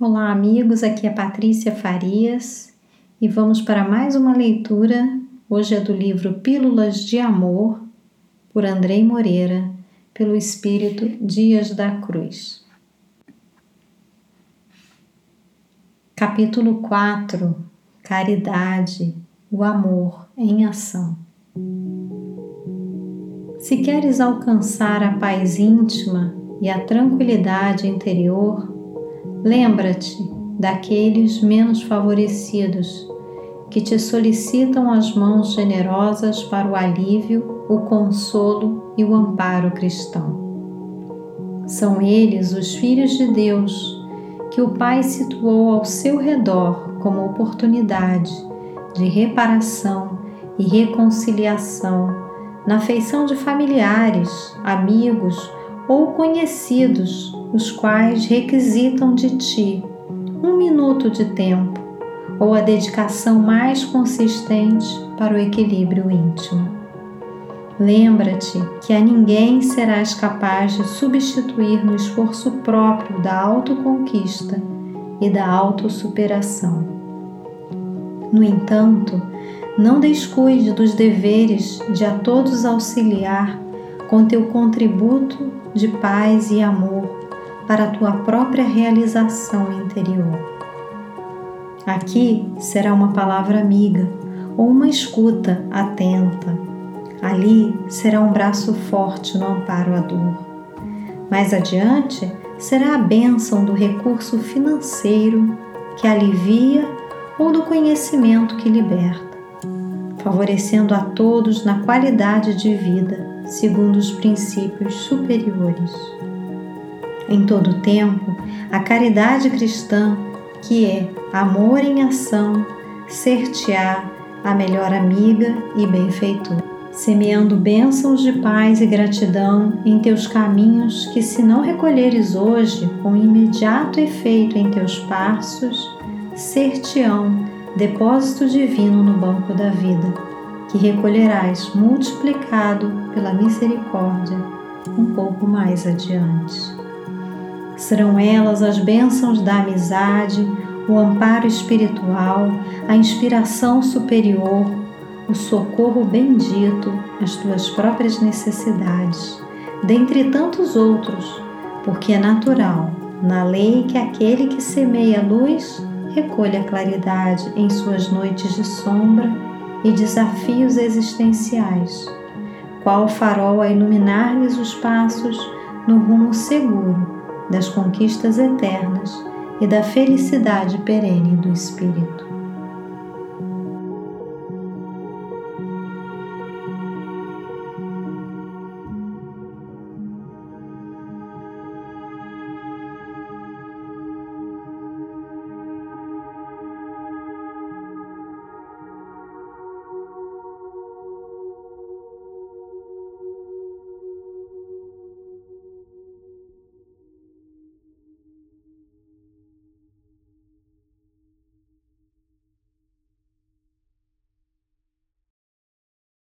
Olá, amigos. Aqui é Patrícia Farias e vamos para mais uma leitura. Hoje é do livro Pílulas de Amor, por Andrei Moreira, pelo Espírito Dias da Cruz. Capítulo 4 Caridade, o amor em ação. Se queres alcançar a paz íntima e a tranquilidade interior, Lembra-te daqueles menos favorecidos que te solicitam as mãos generosas para o alívio, o consolo e o amparo cristão. São eles os filhos de Deus que o Pai situou ao seu redor como oportunidade de reparação e reconciliação na feição de familiares, amigos ou conhecidos os quais requisitam de ti um minuto de tempo ou a dedicação mais consistente para o equilíbrio íntimo. Lembra-te que a ninguém serás capaz de substituir no esforço próprio da autoconquista e da autossuperação. No entanto, não descuide dos deveres de a todos auxiliar com teu contributo de paz e amor para a tua própria realização interior. Aqui será uma palavra amiga ou uma escuta atenta. Ali será um braço forte no amparo à dor. Mais adiante será a bênção do recurso financeiro que alivia ou do conhecimento que liberta, favorecendo a todos na qualidade de vida segundo os princípios superiores. Em todo tempo, a caridade cristã, que é amor em ação, ser-te-á a melhor amiga e benfeitor, semeando bênçãos de paz e gratidão em teus caminhos, que se não recolheres hoje com imediato efeito em teus passos, ser-te-ão depósito divino no banco da vida, que recolherás multiplicado pela misericórdia um pouco mais adiante. Serão elas as bênçãos da amizade, o amparo espiritual, a inspiração superior, o socorro bendito às tuas próprias necessidades, dentre tantos outros, porque é natural, na lei, que aquele que semeia luz recolhe a claridade em suas noites de sombra e desafios existenciais, qual farol a iluminar-lhes os passos no rumo seguro das conquistas eternas e da felicidade perene do Espírito.